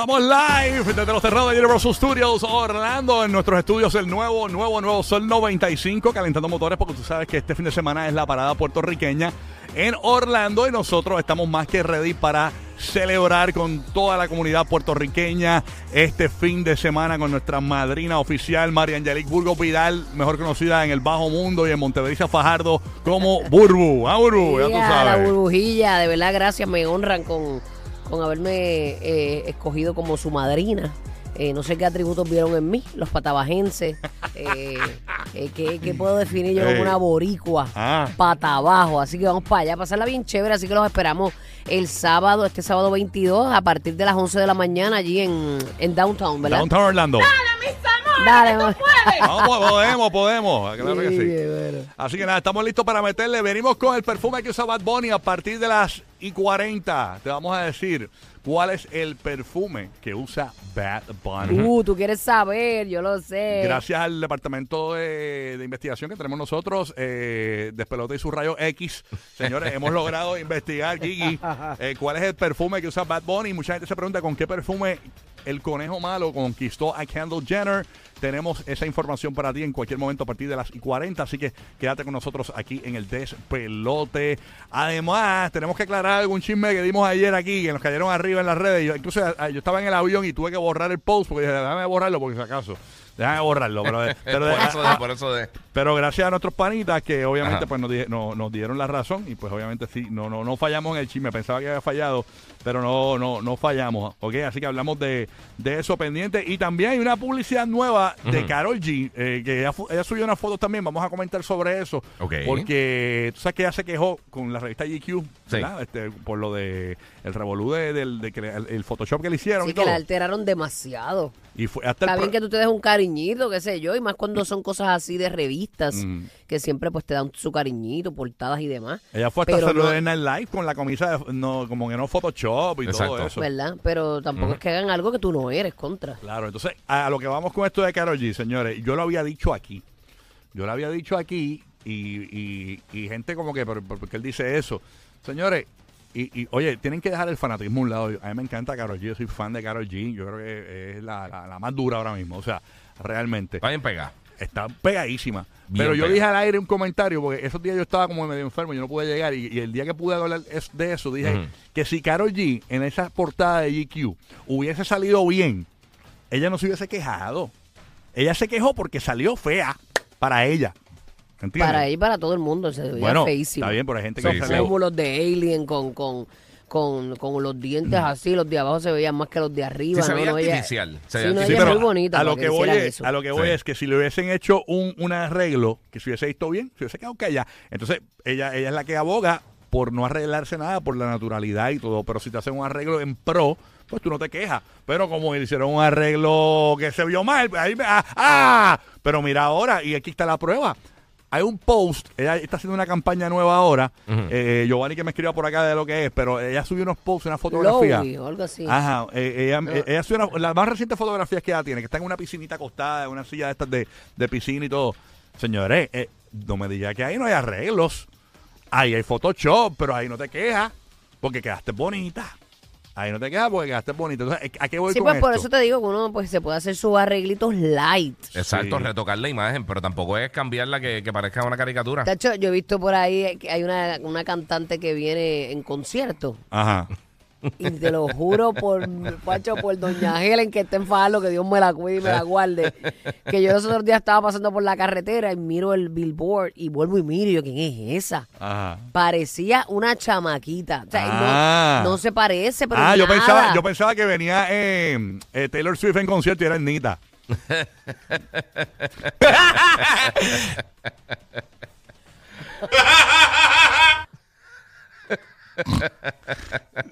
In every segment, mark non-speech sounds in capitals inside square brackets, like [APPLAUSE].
Estamos live desde los cerrados de Universal Studios Orlando en nuestros estudios el nuevo, nuevo, nuevo Sol 95 calentando motores porque tú sabes que este fin de semana es la parada puertorriqueña en Orlando y nosotros estamos más que ready para celebrar con toda la comunidad puertorriqueña este fin de semana con nuestra madrina oficial María Angelique Burgo Vidal, mejor conocida en el Bajo Mundo y en Montevideo Fajardo como Burbu. Ah, Burbu, ya tú Ya, la sabes. burbujilla, de verdad, gracias, me honran con, con haberme eh, escogido como su madrina. Eh, no sé qué atributos vieron en mí, los patabajenses. [LAUGHS] Eh, eh, ¿qué, qué puedo definir yo como una boricua? Ah. Patabajo. Así que vamos para allá, pasarla bien chévere. Así que los esperamos el sábado, este sábado 22, a partir de las 11 de la mañana, allí en, en Downtown, ¿verdad? Downtown Orlando. Dale, ma- Vamos, podemos, podemos. [LAUGHS] Claro que Sí, sí. bueno. Así que nada, estamos listos para meterle. Venimos con el perfume que usa Bad Bunny a partir de las y 40. Te vamos a decir cuál es el perfume que usa Bad Bunny. Uh, tú quieres saber, yo lo sé. Gracias al departamento de, de investigación que tenemos nosotros, eh, Despelote y su rayo X, señores, hemos logrado [LAUGHS] investigar, Gigi, eh, cuál es el perfume que usa Bad Bunny. Mucha gente se pregunta con qué perfume el conejo malo conquistó a Kendall Jenner. Tenemos esa información para ti en cualquier momento a partir de las y 40, así que quédate con nosotros aquí en el Despelote. Además, tenemos que aclarar algún chisme que dimos ayer aquí, que nos cayeron arriba en las redes. Yo, incluso a- yo estaba en el avión y tuve que borrar el post porque dije, déjame borrarlo porque si acaso. Déjame borrarlo, pero, [LAUGHS] pero, por eso de, por eso de. pero gracias a nuestros panitas que obviamente Ajá. pues nos, di- no- nos dieron la razón y pues obviamente sí, no, no, no fallamos en el chisme, pensaba que había fallado, pero no, no, no fallamos, ¿ok? Así que hablamos de, de eso pendiente y también hay una publicidad nueva de Carol G, eh, que ella, subió una foto también, vamos a comentar sobre eso, Ok. porque tú sabes que ella se quejó con la revista GQ, Sí. ¿verdad? Este, por lo de el revolú de, del de que le- el, el Photoshop que le hicieron Sí, y que todo. la alteraron demasiado. Y fue hasta el Está bien que tú te des un cariñito, qué sé yo, y más cuando son cosas así de revistas, Mm. que siempre pues te dan su cariñito, portadas y demás. Ella fue hasta Pero hacerlo no- de Night Live con la camisa, de- no, como que no Photoshop y todo eso. ¿Verdad? Pero tampoco es que hagan algo que tú no eres contra. Claro, entonces a, lo que vamos con esto de Karol G, señores, yo lo había dicho aquí. Yo lo había dicho aquí y, y- y gente como que, ¿por, por qué él dice eso? Señores, y, y, oye, tienen que dejar el fanatismo a un lado. A mí me encanta Karol G, yo soy fan de Karol G, yo creo que es la, la- la más dura ahora mismo, o sea, realmente. Está bien pegada. Está pegadísima. Bien Pero yo pegada. dije al aire un comentario, porque esos días yo estaba como medio enfermo, yo no pude llegar. Y, y el día que pude hablar es- de eso, dije que si Carol G en esa portada de GQ hubiese salido bien, ella no se hubiese quejado. Ella se quejó porque salió fea para ella. ¿Entiendes? Para ahí, para todo el mundo, se veía Bueno, feísimo. está bien, pero hay gente que Sí, sale- pómulos de Alien con, con, con, con los dientes así, los de abajo se veían más que los de arriba. Sí, se ¿no? veía No, artificial. Se Sí, veía no, Sí, ella pero muy bonita. a lo que voy es, a lo que voy Sí. es que si le hubiesen hecho un, un arreglo, que se hubiese visto bien, se hubiese quedado callada. Entonces, ella, ella es la que aboga por no arreglarse nada, por la naturalidad y todo. Pero si te hacen un arreglo en pro, pues tú no te quejas. Pero como le hicieron un arreglo que se vio mal, ahí me- ah, ¡ah! Pero mira ahora, y aquí está la prueba. Hay un post, ella está haciendo una campaña nueva ahora. Ujú. eh, Giovanni que me escriba por acá de lo que es, pero ella subió unos posts, una fotografía. Algo así. Ajá, eh, ella, eh, ella subió una- las más recientes fotografías que ella tiene, que está en una piscinita acostada, en una silla de estas de, de piscina y todo. Señores, eh, no me diga que ahí no hay arreglos. Ahí hay Photoshop, pero ahí no te quejas porque quedaste bonita. Ahí no te quejas porque quedaste bonita. Entonces, ¿a qué voy Sí, con pues por eso te digo que uno pues se puede hacer sus arreglitos light. Exacto, Sí. retocar la imagen, pero tampoco es cambiarla que, que parezca una caricatura. De hecho, yo he visto por ahí que hay una, una cantante que viene en concierto. Ajá. Y te lo juro por, Pacho, por doña Helen que está en Falo, que Dios me la cuide y me la guarde. Que yo los otros días estaba pasando por la carretera y miro el billboard y vuelvo y miro y yo, ¿quién es esa? Ajá. Parecía una chamaquita. O sea, no- Ah. no, se parece, pero Ah, yo nada. pensaba, yo pensaba que venía eh, eh, Taylor Swift en concierto y era Nita. [LAUGHS]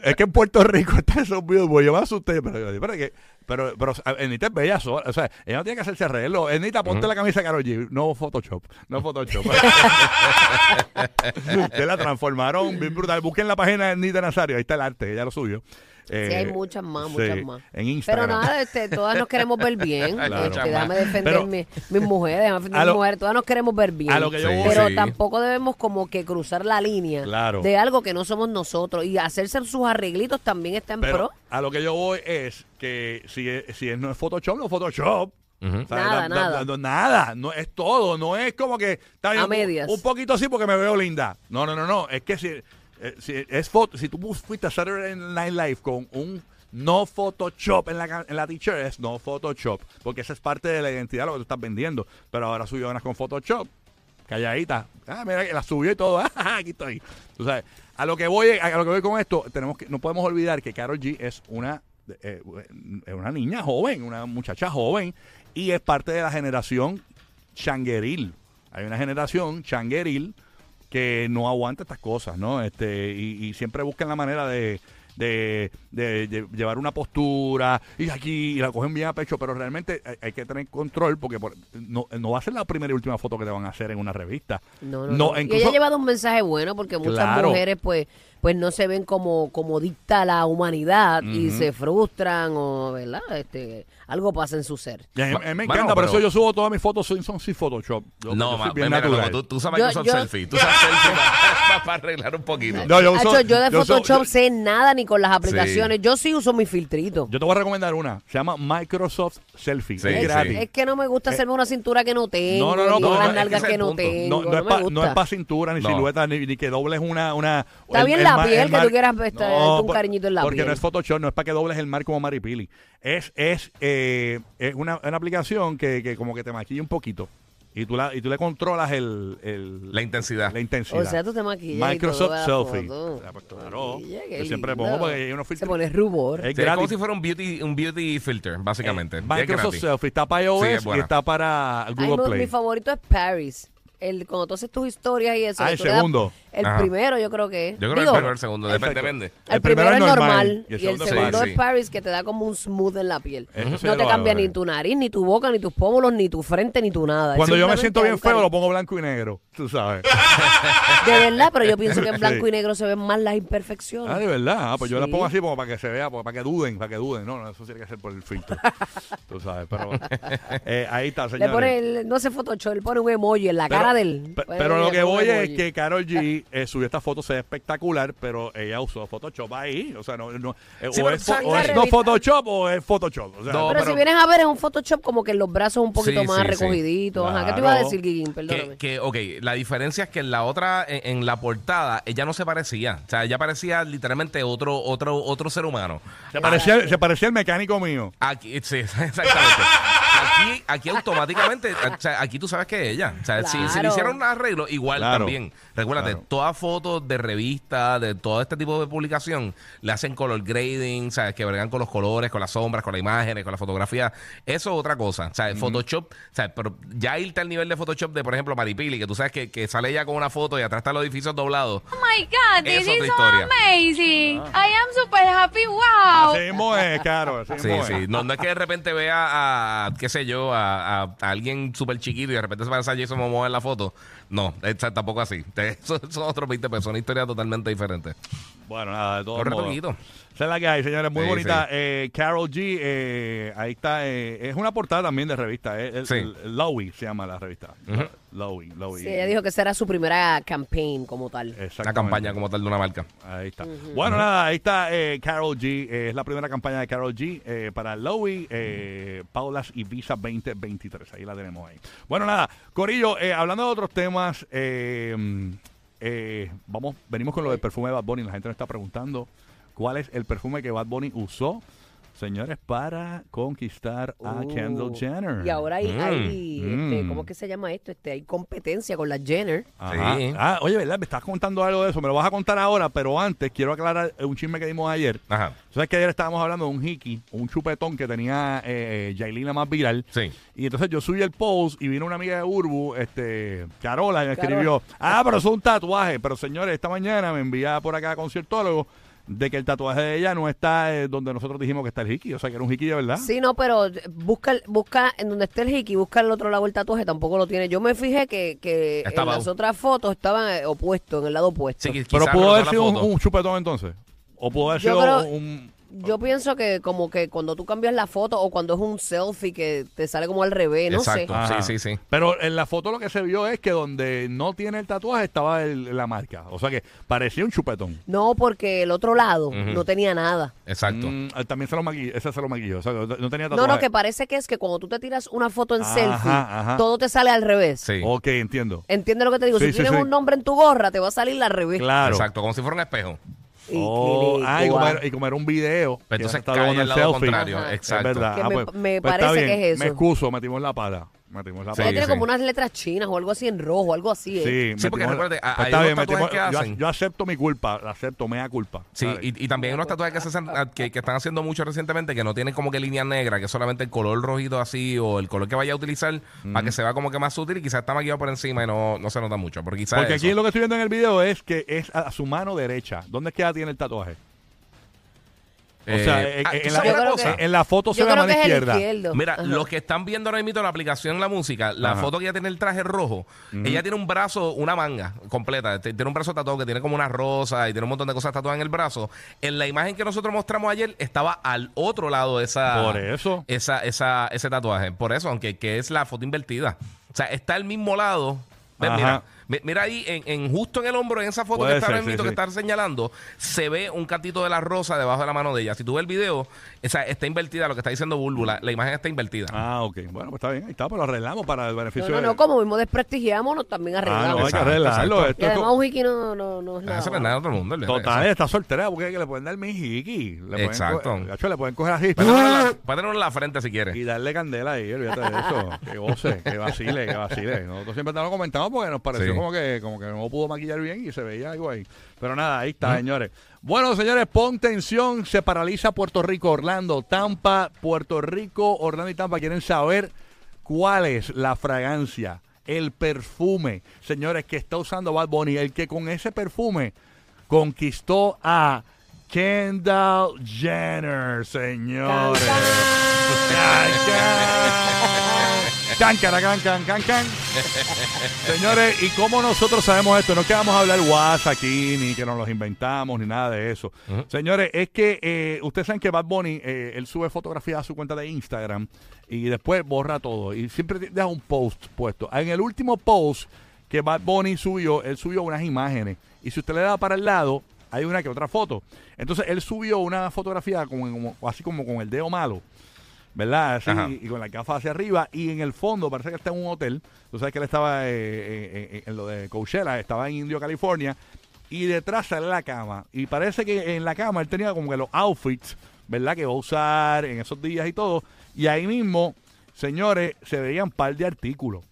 es que en Puerto Rico [LAUGHS] está esos billboards. Yo me asusté, pero, pero, que- pero, pero Enita es bella sola. O sea, ella no tiene que hacerse arreglo. Enita, ponte la camisa de Karol G. No Photoshop. No Photoshop. [LAUGHS] [LAUGHS] que la transformaron bien brutal. Busquen la página de Enita Nazario. Ahí está el arte. Ella lo subió. Sí, Eh, hay muchas más, muchas sí, más. En Pero Instagram. nada, este, todas nos queremos ver bien. [LAUGHS] Claro. Este, déjame defender Pero- mi- mis mujeres, déjame defender A mis lo- mujeres. Todas nos queremos ver bien. a lo que yo Sí. voy- Pero Sí. tampoco debemos como que cruzar la línea Claro. de algo que no somos nosotros. Y hacerse sus arreglitos también está en Pero pro. a lo que yo voy es que si, es- si es- no es Photoshop, no es Photoshop. O sea, Nada, nada. nada, no es todo, no es como que está bien, A un- medias. Un, poquito así porque me veo linda. No, no, no, no, es que si, eh, si es foto, si tú fuiste a Saturday Night Live con un no Photoshop en la, en la t-shirt, es no Photoshop, porque esa es parte de la identidad de lo que tú estás vendiendo. Pero ahora subió unas con Photoshop, calladita. Ah, mira, la subió y todo. [LAUGHS] Ah, aquí estoy. Tú sabes, a lo que voy, a lo que voy con esto, tenemos que, no podemos olvidar que Carol G es una, eh, eh, una niña joven, una muchacha joven, y es parte de la generación changueril. Hay una generación changueril que no aguanta estas cosas, ¿no? Este, y, y siempre buscan la manera de, de, de lle- llevar una postura y aquí y la cogen bien a pecho, pero realmente hay, hay que tener control porque por- no, no va a ser la primera y última foto que te van a hacer en una revista. No, no, no. Y incluso- ella ha llevado un mensaje bueno porque muchas Claro. mujeres pues pues no se ven como como dicta la humanidad y Ujú. se frustran o, ¿verdad? Este, algo pasa en su ser. Y a mí- a mí me Bueno, encanta, por pero- eso yo subo todas mis fotos, son, son sin Photoshop. Yo- yo No, ma, bien mira, natural. tú, tú sabes Yo- que son yo- selfie. Tú sabes selfie para, [LAUGHS] para arreglar un poquito. No, yo uso- Hacho, yo de yo uso- Photoshop yo- sé nada ni con las aplicaciones. Yo sí uso mi filtrito. Yo te voy a recomendar una. Se llama Microsoft Selfie. Sí, es sí. gratis. Es que no me gusta hacerme una cintura que no tengo, No, no, no, ni no, es que nalgas que, es el no tengo. No, No, no, es me para gusta. cintura, ni No. silueta, ni, ni que dobles una... una Está bien la ma- piel, que mar- tú quieras, este, darte un por- cariñito en la porque piel. no es Photoshop, no es para que dobles el mar como Maripili. Es, es, eh, es una, una aplicación que, que como que te maquilla un poquito. Y tú, la, y tú le controlas el, el- La intensidad. La intensidad. O sea, tú te maquillas Microsoft y todo, Selfie. para la foto. O sea, pues, claro. Yo siempre lindo. pongo porque hay unos Se filtros. pone rubor. Es Sí, es como si fuera un beauty, un beauty filter, básicamente. Eh, Es Microsoft gratis. Selfie está para iOS Sí, es y está para Ay, Google no, Play. mi favorito es Paris. El, cuando tú haces tus historias y eso. Ah, el segundo. El Ajá. primero, yo creo que es. Yo creo que el primero, el segundo, depende. El, primero, es normal, y el y el segundo es Paris. es Paris, que te da como un smooth en la piel. Eso sí no lo te cambia ni tu nariz, ni tu boca, ni tus pómulos, ni tu frente, ni tu nada. Cuando yo me siento bien feo, lo pongo blanco y negro. Tú sabes. De verdad, pero yo pienso que en [LAUGHS] blanco Sí. y negro se ven más las imperfecciones. Ah, de verdad. Ah, pues yo la Sí. pongo así como para que se vea, para que duden, para que duden. No, no, eso tiene que ser por el filtro. [LAUGHS] Tú sabes, pero eh, ahí está, Le señores. pone, el- no se Photoshop, le pone un emoji en la Pero- cara del. pe- Pues, pero lo le que pone voy es que Carol G eh, subió esta foto, se ve espectacular, pero ella usó Photoshop ahí. O sea, no, no, eh, Sí, o, pero es, ¿sabes o es no Photoshop o es Photoshop. O sea, No, Pero, pero- si vienes a ver, es un Photoshop como que los brazos un poquito Sí, más sí, sí. recogiditos. Ajá, ¿Qué te iba a Claro. decir, Guiguín? Perdóname. Que, que, ok, la diferencia es que en la otra, en, en la portada, ella no se parecía. O sea, ella parecía literalmente otro, otro, otro ser humano. se, parecía, se parecía el mecánico mío. Aquí, sí, [LAUGHS] exactamente. Aquí, aquí automáticamente, o sea, aquí tú sabes que es ella. O sea, si, si le Claro. hicieron un arreglo, igual Claro. también. Recuérdate, Claro. todas fotos de revista, de todo este tipo de publicación, le hacen color grading, ¿sabes? Que bregan con los colores, con las sombras, con las imágenes, con la fotografía. Eso es otra cosa. O sea, Photoshop, o sea, pero ya irte al nivel de Photoshop de, por ejemplo, Maripili, que tú sabes que, que sale ella con una foto y atrás están los edificios doblados. Oh my God, this is so amazing. I am super happy. Wow. Así mismo es. Así Sí, mismo es. sí. No, no es que de repente vea a, qué sé yo, a, a- a alguien súper chiquito y de repente se parece a Jason Momoa en la foto. No, es tampoco así. [LAUGHS] Eso son otros 20 pesos, una historia totalmente diferente. Bueno, nada, de todos Corre modos. Esa es la que hay, señores. Muy Sí, bonita. sí. Eh, Carol G, eh, ahí está. eh, es una portada también de revista. eh, el, Sí. el- Lowy se llama la revista. Ujú. Lowy, Lowy. Sí, ella dijo que será su primera campaign como tal. Una Exactamente. campaña como tal de una marca. Ahí está. Bueno, nada, ahí está eh, Carol G. eh, es la primera campaña de Carol G eh, para Lowy, eh, Paulas y Visa 2023. Ahí la tenemos ahí. Bueno, nada, Corillo, eh, hablando de otros temas, eh, eh, vamos, venimos con lo del perfume de Bad Bunny. La gente nos está preguntando cuál es el perfume que Bad Bunny usó señores, para conquistar a Uh, Kendall Jenner. Y ahora hay, Mm, hay, este, mm. ¿cómo es que se llama esto? Este, hay competencia con la Jenner. Ajá. Sí. Ah, oye, ¿verdad? Me estás contando algo de eso. Me lo vas a contar ahora, pero antes quiero aclarar un chisme que dimos ayer. Ajá. ¿Sabes que ayer estábamos hablando de un hiki, un chupetón que tenía eh, Yailina más viral? Sí. Y entonces yo subí el post y vino una amiga de Urbu, este, Carola, y me escribió, ah, pero eso es un tatuaje. Pero señores, esta mañana me envía por acá a conciertólogo de que el tatuaje de ella no está eh, donde nosotros dijimos que está el hiki. O sea, que era un hiki de verdad. Sí, no, pero busca, busca en donde esté el hiki, busca al otro lado el tatuaje, tampoco lo tiene. Yo me fijé que, que en Estaba- las otras fotos estaban eh, opuestos, en el lado opuesto. Sí, qui- pero quizás pudo haber la sido un, foto. un chupetón entonces. O pudo haber Yo sido creo- un... Yo pienso que como que cuando tú cambias la foto o cuando es un selfie que te sale como al revés, no Exacto. sé. Ajá. Sí, sí, sí. Pero en la foto lo que se vio es que donde no tiene el tatuaje estaba el- la marca. O sea que parecía un chupetón. No, porque el otro lado no tenía nada. Exacto. Mm, eh, también se lo maquilló, ese se lo maquilló. O sea, no no tenía No, tatuaje. no, que parece que es que cuando tú te tiras una foto en Ajá, selfie, ajá. todo te sale al revés. Sí. Ok, entiendo. ¿Entiendes lo que te digo? Sí, si sí, tienes sí. un nombre en tu gorra, te va a salir al revés. Claro. Exacto, como si fuera un espejo. Y- Oh, y- ah, y como, era, y como era un video. Entonces con al el lado selfie. contrario. Ajá. Exacto. Es verdad. Que Ah, me- pues, me pues está parece que es Me eso. excuso, metimos la pata. Metimos la Sí, pata. Ella tiene sí. como unas letras chinas o algo así en rojo, algo así. ¿eh? Sí, Sí, porque recuerde, pues hay está unos bien, tatuajes metimos- que yo, hacen. yo acepto mi culpa, la acepto, mea culpa. Sí, y, y también hay unos tatuajes que, se hacen- ah, que, que están haciendo mucho recientemente que no tienen como que línea negra, que es solamente el color rojito así o el color que vaya a utilizar para que se vea como que más sutil y quizás está maquillado por encima y no, no se nota mucho. Porque quizás Porque eso. aquí lo que estoy viendo en el video es que es a, a su mano derecha. ¿Dónde es que ella tiene el tatuaje? O Eh, sea, en, ah, en ¿tú la, sabes una creo cosa? que- en la foto se Yo ve la creo mano que es el izquierda. izquierdo. Mira, Ajá. los que están viendo ahora mismo la aplicación La Música, la Ajá. foto que ella tiene el traje rojo, ella tiene un brazo, una manga completa, te- tiene un brazo tatuado que tiene como una rosa y tiene un montón de cosas tatuadas en el brazo. En la imagen que nosotros mostramos ayer estaba al otro lado de esa, Por eso. esa, esa, ese tatuaje. Por eso, aunque que es la foto invertida. O sea, está al mismo lado. Ajá. Mira, mi- mira ahí, en, en- justo en el hombro, en esa foto Puede que está ser, sí, que sí. está señalando, se ve un cantito de la rosa debajo de la mano de ella. Si tú ves el video, esa, está invertida, lo que está diciendo Bulbu, la, imagen está invertida. Ah, ok. Bueno, pues está bien. Ahí está, pues lo arreglamos para el No, beneficio no, de... no, como mismo desprestigiamos, nos también Ah, arreglamos. no, hay que arreglarlo. Esto y además un wiki no, no, no es Ah, nada. Eso no es nada de otro mundo. Total, eso. está soltera porque que le pueden dar mi hiki. Le pueden Exacto. gacho, le pueden coger así. Puede tenerlo en la- puede tenerlo en la frente si quiere. Y darle candela ahí, olvídate de eso. que goce, que vacile, que vacile. Nosotros siempre te lo comentamos porque nos pareció Sí. Como que como que no pudo maquillar bien y se veía algo ahí. Pero nada, ahí está, señores. Bueno, señores, pon tensión. Se paraliza Puerto Rico, Orlando, Tampa, Puerto Rico, Orlando y Tampa. Quieren saber cuál es la fragancia, el perfume, señores, que está usando Bad Bunny. El que con ese perfume conquistó a Kendall Jenner, señores. [LAUGHS] Can, can, can, can, can, can. Señores, ¿y cómo nosotros sabemos esto? No es que vamos a hablar WhatsApp aquí, ni que nos los inventamos, ni nada de eso. Señores, es que eh, ustedes saben que Bad Bunny, eh, él sube fotografías a su cuenta de Instagram y después borra todo. Y siempre deja un post puesto. En el último post que Bad Bunny subió, él subió unas imágenes. Y si usted le da para el lado, hay una que otra foto. Entonces, él subió una fotografía como, como- así como con el dedo malo. ¿Verdad? Así, Ajá. y con la gafa hacia arriba. Y en el fondo parece que está en un hotel. Tú sabes que él estaba eh, eh, eh, en lo de Coachella, estaba en Indio, California. Y detrás sale la cama. Y parece que en la cama él tenía como que los outfits, ¿verdad? Que va a usar en esos días y todo. Y ahí mismo, señores, se veían un par de artículos.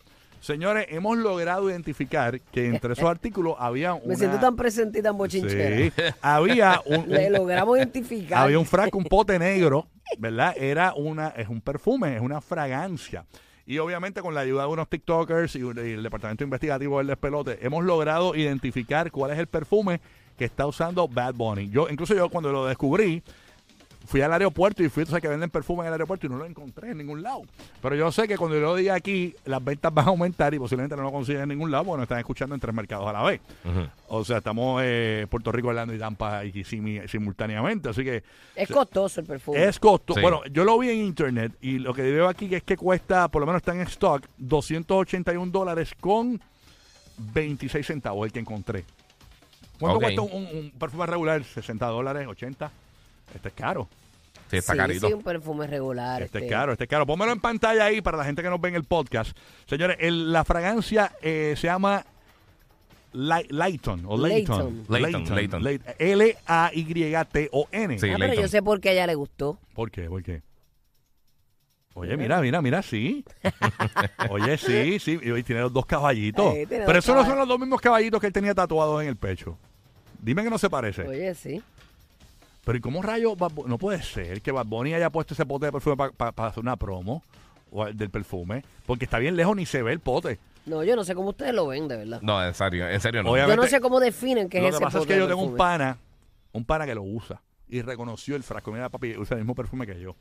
Señores, hemos logrado identificar que entre esos [LAUGHS] artículos había una... Me siento tan presente y tan bochinchera. Sí, había un, [LAUGHS] Le logramos identificar. había un frasco, un pote negro, ¿verdad? Era una, es un perfume, es una fragancia. Y obviamente con la ayuda de unos TikTokers y, y el departamento investigativo del despelote, hemos logrado identificar cuál es el perfume que está usando Bad Bunny. Yo, incluso yo cuando lo descubrí, fui al aeropuerto y fui, tú sabes que venden perfume en el aeropuerto y no lo encontré en ningún lado. Pero yo sé que cuando yo lo diga aquí, las ventas van a aumentar y posiblemente no lo consiguen en ningún lado porque nos están escuchando en tres mercados a la vez. O sea, estamos eh, Puerto Rico, Orlando y Tampa y simi- simultáneamente. Así que Es costoso el perfume. es costo. Sí. Bueno, yo lo vi en internet y lo que veo aquí es que cuesta, por lo menos está en stock, 281 dólares con 26 centavos, el que encontré. ¿Cuánto cuesta un, un- un perfume regular? ¿60 dólares? ¿80? Este es caro. Sí, está sí, carito. sí, un perfume regular. Este es este. caro, este es caro. Pónmelo en pantalla ahí para la gente que nos ve en el podcast. Señores, el- la fragancia eh, se llama Lay- Layton o Layton. Layton. Layton, Layton. Lay- L-A-Y-T-O-N. Sí. Ah, pero yo sé por qué a ella le gustó. ¿Por qué? ¿Por qué? Oye, mira, mira, mira, sí. [LAUGHS] Oye, sí, sí. Y hoy tiene los dos caballitos. Pero esos no son los dos mismos caballitos que él tenía tatuados en el pecho. Dime que no se parece. Oye, sí. Pero ¿y cómo Bad Bu- No puede ser que Bad Bunny haya puesto ese pote de perfume para hacer una promo o del perfume. Porque está bien lejos ni se ve el pote. No, yo no sé cómo ustedes lo ven, de verdad. No, en serio, en serio no. Obviamente- Yo no sé cómo definen qué Lo es que ese pasa es pote que yo tengo un pana, un pana que lo usa y reconoció el frasco. Mira, papi, usa el mismo perfume que yo.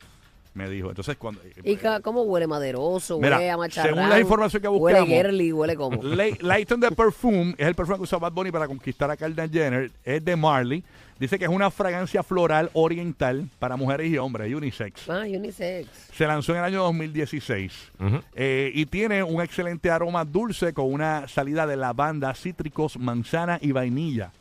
Me dijo. Entonces, cuando. ¿Y ca- cómo huele? ¿Maderoso? Mira, ¿Huele a macharrán? según la información que ¿Huele buscamos- girly? ¿Huele como? Layton [LAUGHS] de Perfume es el perfume que usa Bad Bunny para conquistar a Kendall Jenner. Es de Marley. Dice que es una fragancia floral oriental para mujeres y hombres, unisex. Ah, unisex. Se lanzó en el año 2016 Ujú. Eh, y tiene un excelente aroma dulce con una salida de lavanda, cítricos, manzana y vainilla.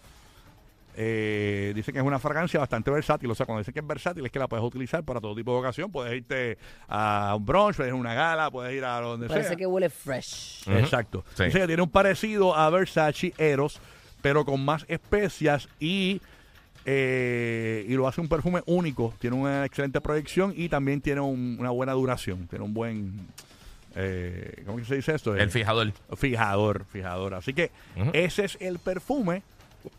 Eh, dice que es una fragancia bastante versátil. O sea, cuando dice que es versátil es que la puedes utilizar para todo tipo de ocasión. Puedes irte a un brunch, puedes ir a una gala, puedes ir a donde Parece sea. que huele fresh. Exacto. Sí. Dice que tiene un parecido a Versace Eros, pero con más especias y, eh, y lo hace un perfume único. Tiene una excelente proyección y también tiene un- una buena duración. Tiene un buen. Eh, ¿Cómo que se dice esto? El fijador. Fijador, fijador. Así que ese es el perfume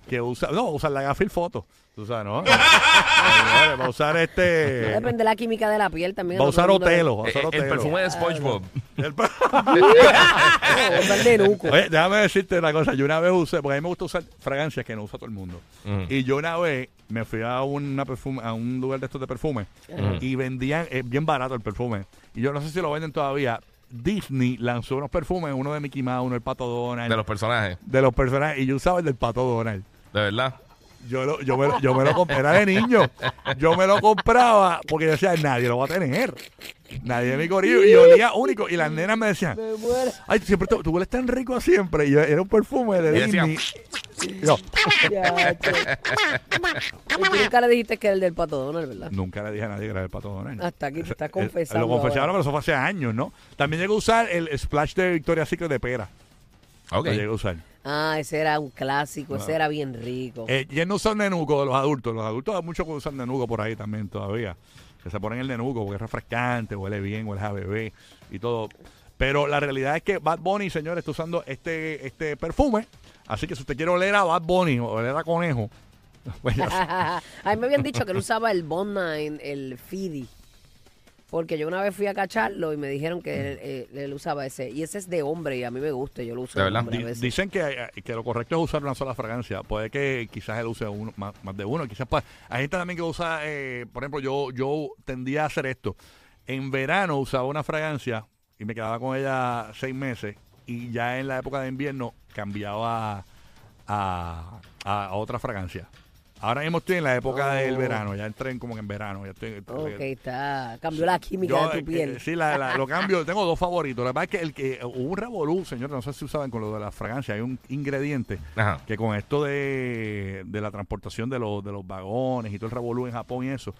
que usa. No, usa la Gafil Foto. Tú sabes, ¿no? [LAUGHS] Va a usar este. Depende de la química de la piel también. Va a usar el Otelo. va a Eh, usar el Otelo. perfume de SpongeBob. El usar. [LAUGHS] [LAUGHS] Oye, déjame decirte una cosa. Yo una vez usé, porque a mí me gusta usar fragancias que no usa todo el mundo. Ujú. Y yo una vez me fui a, una perfume, a un lugar de estos de perfume y vendían, eh, bien barato el perfume. Y yo no sé si lo venden todavía. Disney lanzó unos perfumes, uno de Mickey Mouse, uno del Pato Donald, De los personajes. de los personajes. Y yo usaba el del Pato Donald. De verdad. Yo, lo, yo, me, lo- yo me lo compré, era de niño. Yo me lo compraba porque yo decía, nadie lo va a tener. Nadie de mi corillo. Y olía único. Y las nenas me decían, Me muero. ay, siempre tú, tú hueles tan rico siempre. Y yo- era un perfume de Y decía, Disney. Y yo, Ya, che. Y tú nunca le dijiste que era el del pato Donald, ¿verdad? nunca le dije a nadie que era el Pato Donald. Hasta aquí te estás Eh, confesando. Lo confesaron, ahora. pero eso fue hace años, ¿no? También llegué a usar el splash de Victoria's Secret de pera. Ok. Lo llegué a usar. Ah, ese era un clásico, ese era bien rico. Eh, y no usa nenuco de los adultos. Los adultos muchos usan nenuco por ahí también todavía. Que se ponen el nenuco porque es refrescante, huele bien, huele a bebé y todo. Pero la realidad es que Bad Bunny, señores, está usando este, este perfume. Así que si usted quiere oler a Bad Bunny o oler a conejo, [LAUGHS] pues [LAUGHS] a mí me habían dicho que él usaba el Bond el Fidi. Porque yo una vez fui a cacharlo y me dijeron que él, eh, él usaba ese. Y ese es de hombre y a mí me gusta, yo lo uso ¿De verdad? hombre a veces. Dicen que, eh, que lo correcto es usar una sola fragancia. Puede que quizás él use uno, más, más de uno. Quizás pa- hay gente también que usa, eh, por ejemplo, yo, yo tendía a hacer esto. En verano usaba una fragancia y me quedaba con ella seis meses. Y ya en la época de invierno cambiaba a, a- a otra fragancia. Ahora mismo estoy en la época Oh. del verano. Ya entré en- como que en verano. Ya estoy, Ok, está. Cambió la química yo, de eh, tu piel. eh, sí, la, la- lo [LAUGHS] cambio. Tengo dos favoritos. La verdad es que el que hubo un revolú, señor, no sé si usaban con lo de la fragancia. Hay un ingrediente Ajá. que con esto de, de la transportación de los, de los vagones y todo el revolú en Japón y eso,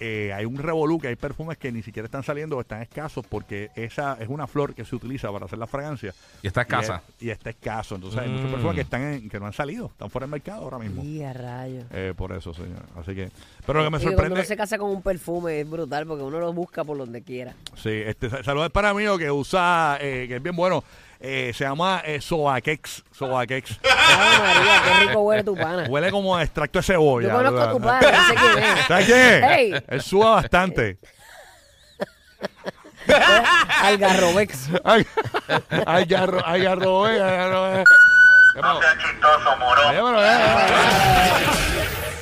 eh, hay un revolú que hay perfumes que ni siquiera están saliendo o están escasos porque esa es una flor que se utiliza para hacer la fragancia. Y está escasa. Y, es- y está escaso. Entonces hay muchos Mm. perfumes que están en- que no han salido, están fuera del mercado ahora mismo. Y a rayos. Eh, por eso, señor. Así que, pero lo que me Y cuando sorprende. uno se casa con un perfume es brutal porque uno lo busca por donde quiera. Sí, este sa- saludos para mí que usa, eh, que es bien bueno. eh, se llama eh, Sobaquex. Sobaquex. [LAUGHS] Ay, María, qué rico huele tu pana. Huele como a extracto de cebolla. Yo conozco a tu pana, no sé quién es. ¿Sabes qué? Hey. Él suba bastante. [LAUGHS] Algarrobex. Ay, ay, garro, ay, garro, eh, ay,